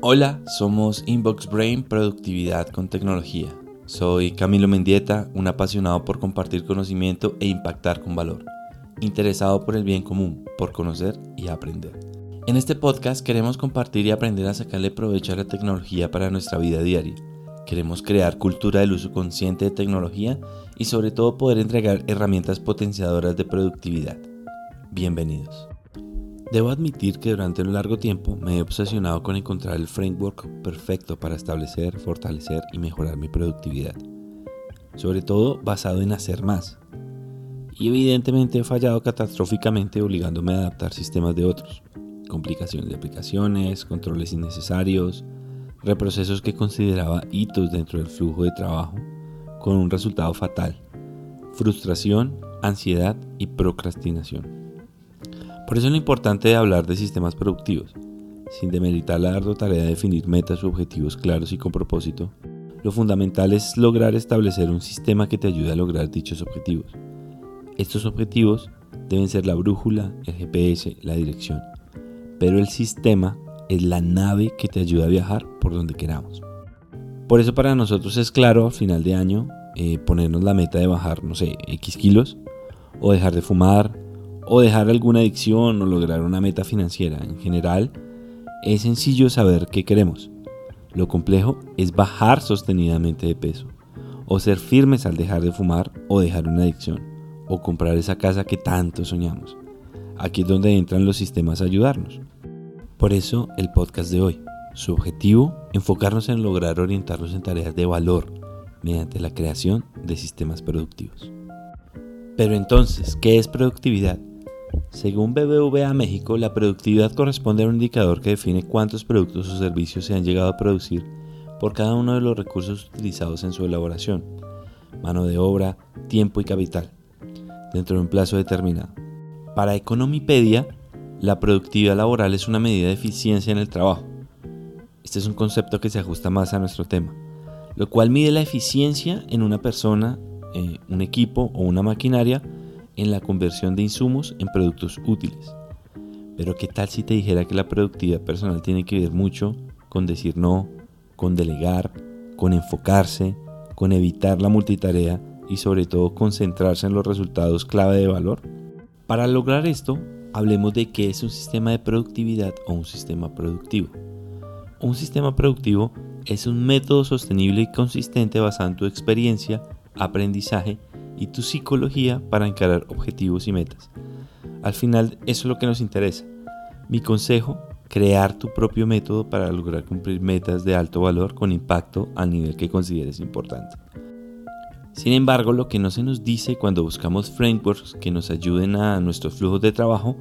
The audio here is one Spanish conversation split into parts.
Hola, somos Inbox Brain Productividad con Tecnología. Soy Camilo Mendieta, un apasionado por compartir conocimiento e impactar con valor, interesado por el bien común, por conocer y aprender. En este podcast queremos compartir y aprender a sacarle provecho a la tecnología para nuestra vida diaria. Queremos crear cultura del uso consciente de tecnología y sobre todo poder entregar herramientas potenciadoras de productividad. Bienvenidos. Debo admitir que durante un largo tiempo me he obsesionado con encontrar el framework perfecto para establecer, fortalecer y mejorar mi productividad. Sobre todo basado en hacer más. Y evidentemente he fallado catastróficamente obligándome a adaptar sistemas de otros. Complicaciones de aplicaciones, controles innecesarios, reprocesos que consideraba hitos dentro del flujo de trabajo, con un resultado fatal. Frustración, ansiedad y procrastinación. Por eso es lo importante de hablar de sistemas productivos. Sin demeritar la ardua tarea de definir metas u objetivos claros y con propósito, lo fundamental es lograr establecer un sistema que te ayude a lograr dichos objetivos. Estos objetivos deben ser la brújula, el GPS, la dirección. Pero el sistema es la nave que te ayuda a viajar por donde queramos. Por eso para nosotros es claro al final de año eh, ponernos la meta de bajar, no sé, X kilos, o dejar de fumar, o dejar alguna adicción o lograr una meta financiera. En general, es sencillo saber qué queremos. Lo complejo es bajar sostenidamente de peso, o ser firmes al dejar de fumar o dejar una adicción, o comprar esa casa que tanto soñamos. Aquí es donde entran los sistemas a ayudarnos. Por eso el podcast de hoy. Su objetivo, enfocarnos en lograr orientarnos en tareas de valor mediante la creación de sistemas productivos. Pero entonces, ¿qué es productividad? Según BBVA México, la productividad corresponde a un indicador que define cuántos productos o servicios se han llegado a producir por cada uno de los recursos utilizados en su elaboración, mano de obra, tiempo y capital, dentro de un plazo determinado. Para Economipedia, la productividad laboral es una medida de eficiencia en el trabajo. Este es un concepto que se ajusta más a nuestro tema, lo cual mide la eficiencia en una persona, eh, un equipo o una maquinaria en la conversión de insumos en productos útiles. Pero ¿qué tal si te dijera que la productividad personal tiene que ver mucho con decir no, con delegar, con enfocarse, con evitar la multitarea y sobre todo concentrarse en los resultados clave de valor? Para lograr esto, hablemos de qué es un sistema de productividad o un sistema productivo. Un sistema productivo es un método sostenible y consistente basado en tu experiencia, aprendizaje y tu psicología para encarar objetivos y metas. Al final, eso es lo que nos interesa. Mi consejo, crear tu propio método para lograr cumplir metas de alto valor con impacto al nivel que consideres importante. Sin embargo, lo que no se nos dice cuando buscamos frameworks que nos ayuden a nuestros flujos de trabajo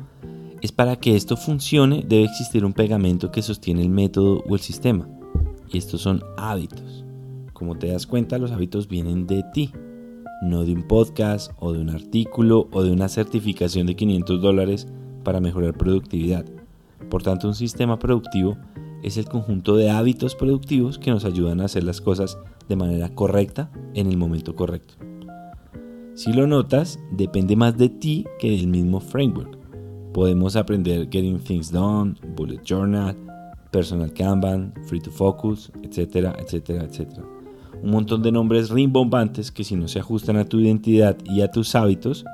es para que esto funcione debe existir un pegamento que sostiene el método o el sistema. Y estos son hábitos. Como te das cuenta, los hábitos vienen de ti, no de un podcast o de un artículo o de una certificación de 500 dólares para mejorar productividad. Por tanto, un sistema productivo es el conjunto de hábitos productivos que nos ayudan a hacer las cosas de manera correcta en el momento correcto. Si lo notas, depende más de ti que del mismo framework. Podemos aprender Getting Things Done, Bullet Journal, Personal Kanban, Free to Focus, etcétera, etcétera, etcétera un montón de nombres rimbombantes que si no se ajustan a tu identidad y a tus hábitos,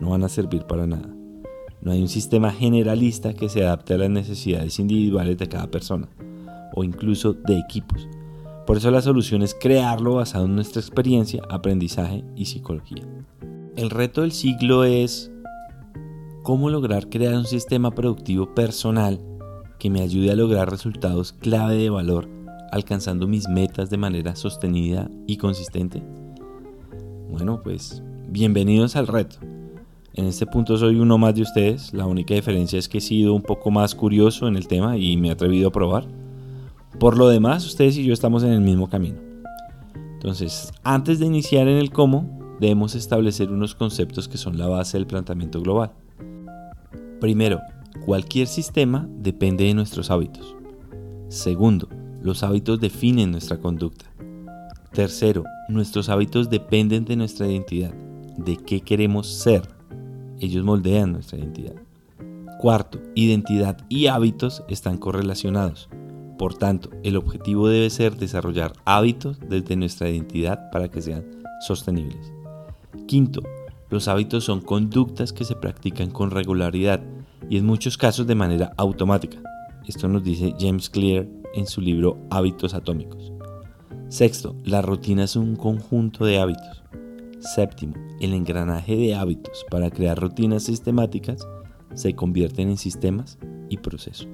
no van a servir para nada. No hay un sistema generalista que se adapte a las necesidades individuales de cada persona o incluso de equipos. Por eso la solución es crearlo basado en nuestra experiencia, aprendizaje y psicología. El reto del siglo es cómo lograr crear un sistema productivo personal que me ayude a lograr resultados clave de valor alcanzando mis metas de manera sostenida y consistente? Bueno, pues bienvenidos al reto. En este punto soy uno más de ustedes, la única diferencia es que he sido un poco más curioso en el tema y me he atrevido a probar. Por lo demás, ustedes y yo estamos en el mismo camino. Entonces, antes de iniciar en el cómo, debemos establecer unos conceptos que son la base del planteamiento global. Primero, cualquier sistema depende de nuestros hábitos. Segundo, los hábitos definen nuestra conducta. Tercero, nuestros hábitos dependen de nuestra identidad, de qué queremos ser. Ellos moldean nuestra identidad. Cuarto, identidad y hábitos están correlacionados. Por tanto, el objetivo debe ser desarrollar hábitos desde nuestra identidad para que sean sostenibles. Quinto, los hábitos son conductas que se practican con regularidad y en muchos casos de manera automática. Esto nos dice James Clear en su libro Hábitos Atómicos. Sexto, la rutina es un conjunto de hábitos. Séptimo, el engranaje de hábitos para crear rutinas sistemáticas se convierten en sistemas y procesos.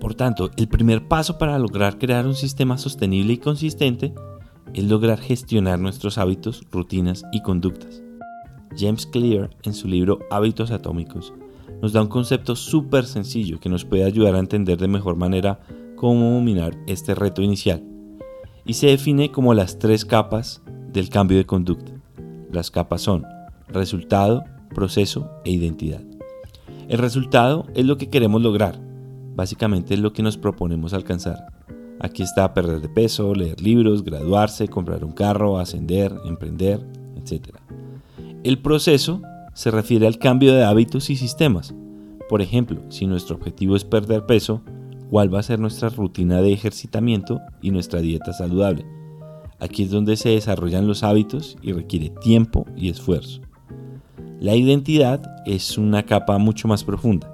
Por tanto, el primer paso para lograr crear un sistema sostenible y consistente es lograr gestionar nuestros hábitos, rutinas y conductas. James Clear, en su libro Hábitos Atómicos, nos da un concepto súper sencillo que nos puede ayudar a entender de mejor manera cómo dominar este reto inicial. Y se define como las tres capas del cambio de conducta. Las capas son resultado, proceso e identidad. El resultado es lo que queremos lograr, básicamente es lo que nos proponemos alcanzar. Aquí está perder de peso, leer libros, graduarse, comprar un carro, ascender, emprender, etc. El proceso se refiere al cambio de hábitos y sistemas. Por ejemplo, si nuestro objetivo es perder peso, ¿cuál va a ser nuestra rutina de ejercitamiento y nuestra dieta saludable? Aquí es donde se desarrollan los hábitos y requiere tiempo y esfuerzo. La identidad es una capa mucho más profunda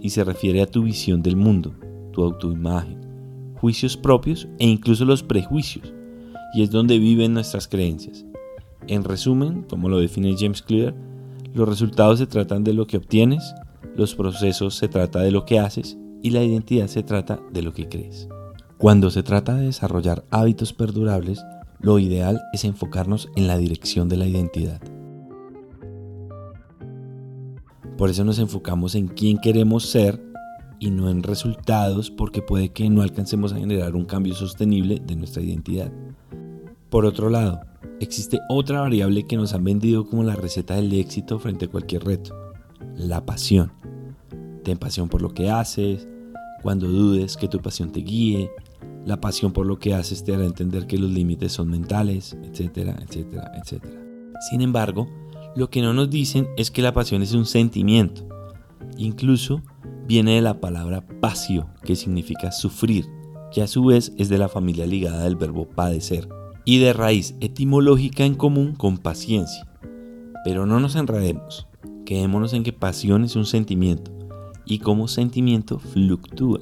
y se refiere a tu visión del mundo, tu autoimagen, juicios propios e incluso los prejuicios, y es donde viven nuestras creencias. En resumen, como lo define James Clear, los resultados se tratan de lo que obtienes, los procesos se trata de lo que haces y la identidad se trata de lo que crees. Cuando se trata de desarrollar hábitos perdurables, lo ideal es enfocarnos en la dirección de la identidad. Por eso nos enfocamos en quién queremos ser y no en resultados porque puede que no alcancemos a generar un cambio sostenible de nuestra identidad. Por otro lado, existe otra variable que nos han vendido como la receta del éxito frente a cualquier reto, la pasión. Ten pasión por lo que haces, cuando dudes que tu pasión te guíe, la pasión por lo que haces te hará entender que los límites son mentales, etcétera, etcétera, etcétera. Sin embargo, lo que no nos dicen es que la pasión es un sentimiento. Incluso viene de la palabra pasio, que significa sufrir, que a su vez es de la familia ligada del verbo padecer y de raíz etimológica en común con paciencia. Pero no nos enredemos, quedémonos en que pasión es un sentimiento y como sentimiento fluctúa,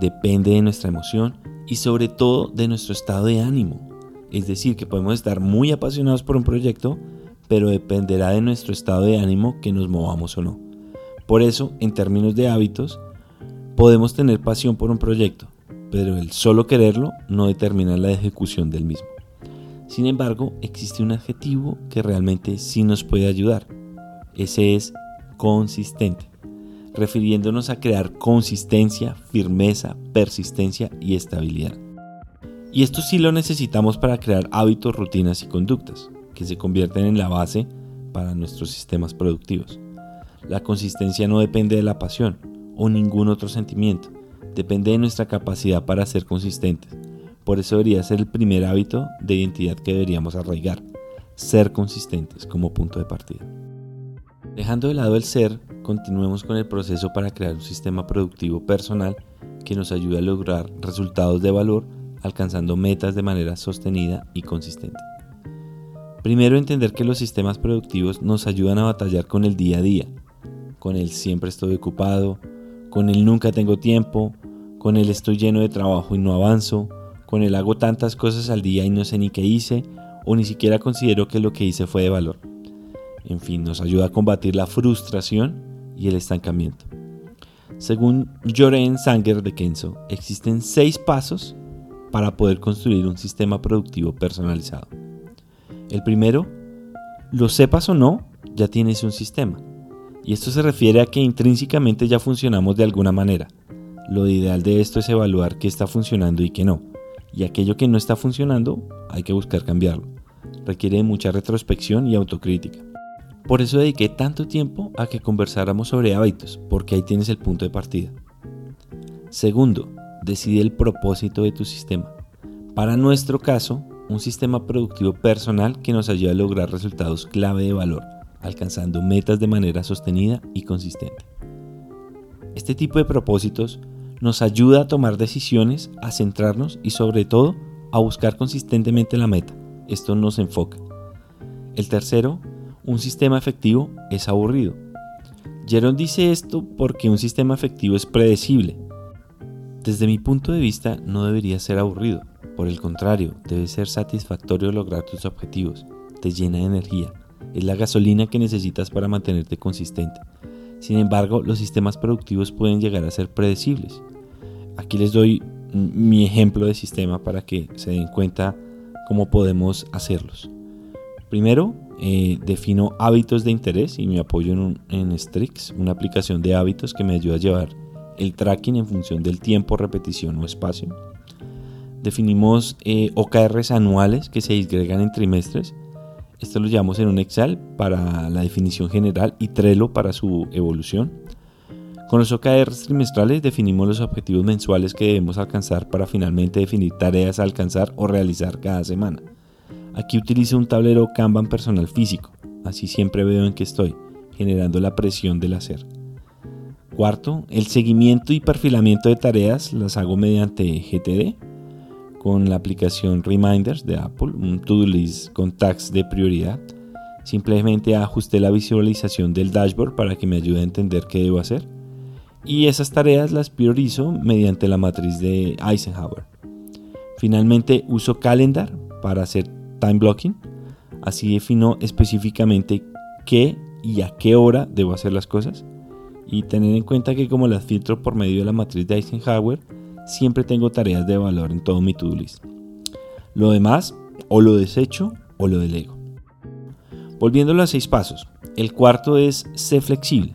depende de nuestra emoción y sobre todo de nuestro estado de ánimo. Es decir, que podemos estar muy apasionados por un proyecto, pero dependerá de nuestro estado de ánimo que nos movamos o no. Por eso, en términos de hábitos, podemos tener pasión por un proyecto, pero el solo quererlo no determina la ejecución del mismo. Sin embargo, existe un adjetivo que realmente sí nos puede ayudar. Ese es consistente, refiriéndonos a crear consistencia, firmeza, persistencia y estabilidad. Y esto sí lo necesitamos para crear hábitos, rutinas y conductas, que se convierten en la base para nuestros sistemas productivos. La consistencia no depende de la pasión o ningún otro sentimiento, depende de nuestra capacidad para ser consistentes por eso debería ser el primer hábito de identidad que deberíamos arraigar, ser consistentes como punto de partida. Dejando de lado el ser, continuemos con el proceso para crear un sistema productivo personal que nos ayude a lograr resultados de valor alcanzando metas de manera sostenida y consistente. Primero entender que los sistemas productivos nos ayudan a batallar con el día a día, con el siempre estoy ocupado, con el nunca tengo tiempo, con el estoy lleno de trabajo y no avanzo, con el hago tantas cosas al día y no sé ni qué hice, o ni siquiera considero que lo que hice fue de valor. En fin, nos ayuda a combatir la frustración y el estancamiento. Según Joren Sanger de Kenzo, existen seis pasos para poder construir un sistema productivo personalizado. El primero, lo sepas o no, ya tienes un sistema. Y esto se refiere a que intrínsecamente ya funcionamos de alguna manera. Lo ideal de esto es evaluar qué está funcionando y qué no y aquello que no está funcionando hay que buscar cambiarlo. Requiere mucha retrospección y autocrítica. Por eso dediqué tanto tiempo a que conversáramos sobre hábitos, porque ahí tienes el punto de partida. Segundo, decide el propósito de tu sistema. Para nuestro caso, un sistema productivo personal que nos ayude a lograr resultados clave de valor, alcanzando metas de manera sostenida y consistente. Este tipo de propósitos nos ayuda a tomar decisiones, a centrarnos y sobre todo a buscar consistentemente la meta. Esto nos enfoca. El tercero, un sistema efectivo es aburrido. Jerome dice esto porque un sistema efectivo es predecible. Desde mi punto de vista no debería ser aburrido. Por el contrario, debe ser satisfactorio lograr tus objetivos. Te llena de energía. Es la gasolina que necesitas para mantenerte consistente. Sin embargo, los sistemas productivos pueden llegar a ser predecibles. Aquí les doy mi ejemplo de sistema para que se den cuenta cómo podemos hacerlos. Primero, eh, defino hábitos de interés y me apoyo en, Strix, una aplicación de hábitos que me ayuda a llevar el tracking en función del tiempo, repetición o espacio. Definimos eh, OKRs anuales que se disgregan en trimestres. Esto lo llamamos en un Excel para la definición general y Trello para su evolución. Con los OKRs trimestrales definimos los objetivos mensuales que debemos alcanzar para finalmente definir tareas a alcanzar o realizar cada semana. Aquí utilizo un tablero Kanban personal físico, así siempre veo en qué estoy, generando la presión del hacer. Cuarto, el seguimiento y perfilamiento de tareas las hago mediante GTD con la aplicación Reminders de Apple, un to-do list con tags de prioridad. Simplemente ajusté la visualización del dashboard para que me ayude a entender qué debo hacer y esas tareas las priorizo mediante la matriz de Eisenhower. Finalmente uso Calendar para hacer time blocking, así defino específicamente qué y a qué hora debo hacer las cosas y tener en cuenta que como las filtro por medio de la matriz de Eisenhower, siempre tengo tareas de valor en todo mi to-do list. Lo demás o lo desecho o lo delego. Volviendo a los seis pasos, el cuarto es ser flexible.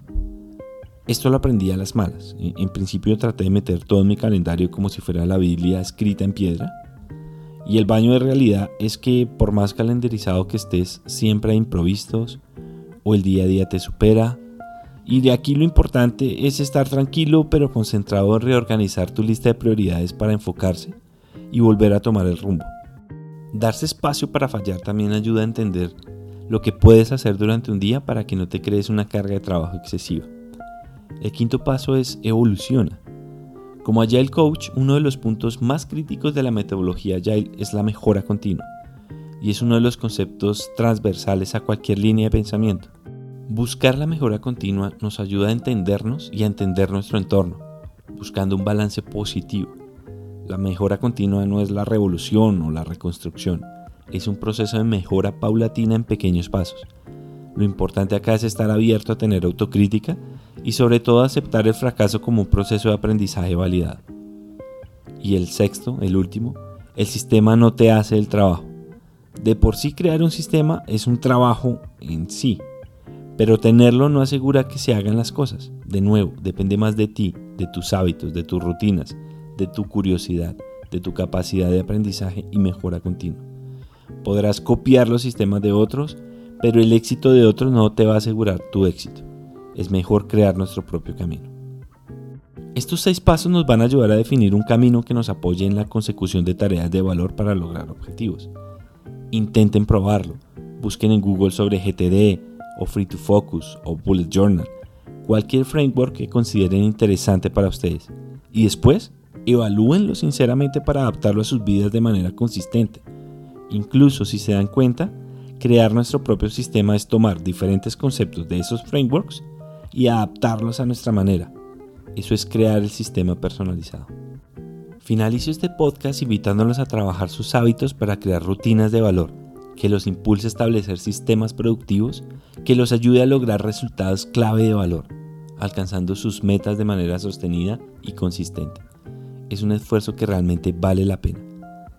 Esto lo aprendí a las malas. En principio traté de meter todo en mi calendario como si fuera la Biblia escrita en piedra. Y el baño de realidad es que por más calendarizado que estés, siempre hay improvistos o el día a día te supera. Y de aquí lo importante es estar tranquilo pero concentrado en reorganizar tu lista de prioridades para enfocarse y volver a tomar el rumbo. Darse espacio para fallar también ayuda a entender lo que puedes hacer durante un día para que no te crees una carga de trabajo excesiva. El quinto paso es evoluciona. Como Agile Coach, uno de los puntos más críticos de la metodología Agile es la mejora continua, y es uno de los conceptos transversales a cualquier línea de pensamiento. Buscar la mejora continua nos ayuda a entendernos y a entender nuestro entorno, buscando un balance positivo. La mejora continua no es la revolución o la reconstrucción, es un proceso de mejora paulatina en pequeños pasos. Lo importante acá es estar abierto a tener autocrítica y sobre todo aceptar el fracaso como un proceso de aprendizaje validado. Y el sexto, el último, el sistema no te hace el trabajo. De por sí crear un sistema es un trabajo en sí, pero tenerlo no asegura que se hagan las cosas. De nuevo, depende más de ti, de tus hábitos, de tus rutinas, de tu curiosidad, de tu capacidad de aprendizaje y mejora continua. Podrás copiar los sistemas de otros, pero el éxito de otros no te va a asegurar tu éxito es mejor crear nuestro propio camino. Estos seis pasos nos van a ayudar a definir un camino que nos apoye en la consecución de tareas de valor para lograr objetivos. Intenten probarlo. Busquen en Google sobre GTD o Free to Focus o Bullet Journal, cualquier framework que consideren interesante para ustedes. Y después, evalúenlo sinceramente para adaptarlo a sus vidas de manera consistente. Incluso si se dan cuenta, crear nuestro propio sistema es tomar diferentes conceptos de esos frameworks y adaptarlos a nuestra manera. Eso es crear el sistema personalizado. Finalizo este podcast invitándolos a trabajar sus hábitos para crear rutinas de valor que los impulse a establecer sistemas productivos que los ayude a lograr resultados clave de valor, alcanzando sus metas de manera sostenida y consistente. Es un esfuerzo que realmente vale la pena.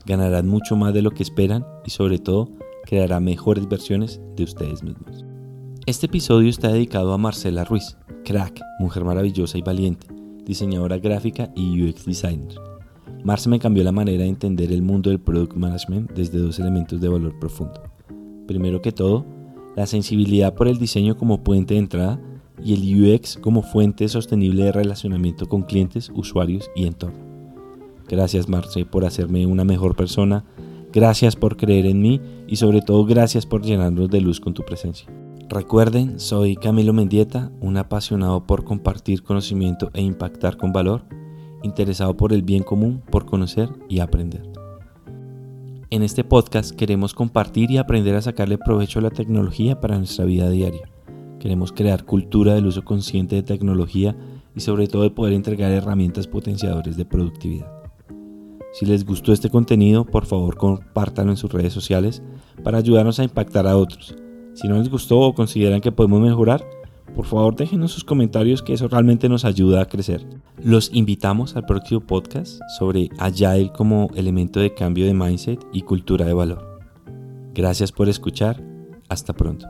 Ganarán mucho más de lo que esperan y sobre todo creará mejores versiones de ustedes mismos. Este episodio está dedicado a Marcela Ruiz, crack, mujer maravillosa y valiente, diseñadora gráfica y UX designer. Marce me cambió la manera de entender el mundo del product management desde dos elementos de valor profundo. Primero que todo, la sensibilidad por el diseño como puente de entrada y el UX como fuente sostenible de relacionamiento con clientes, usuarios y entorno. Gracias Marce por hacerme una mejor persona, gracias por creer en mí y sobre todo gracias por llenarnos de luz con tu presencia. Recuerden, soy Camilo Mendieta, un apasionado por compartir conocimiento e impactar con valor, interesado por el bien común, por conocer y aprender. En este podcast queremos compartir y aprender a sacarle provecho a la tecnología para nuestra vida diaria. Queremos crear cultura del uso consciente de tecnología y sobre todo de poder entregar herramientas potenciadores de productividad. Si les gustó este contenido, por favor compártanlo en sus redes sociales para ayudarnos a impactar a otros. Si no les gustó o consideran que podemos mejorar, por favor déjenos sus comentarios que eso realmente nos ayuda a crecer. Los invitamos al próximo podcast sobre Agile como elemento de cambio de mindset y cultura de valor. Gracias por escuchar. Hasta pronto.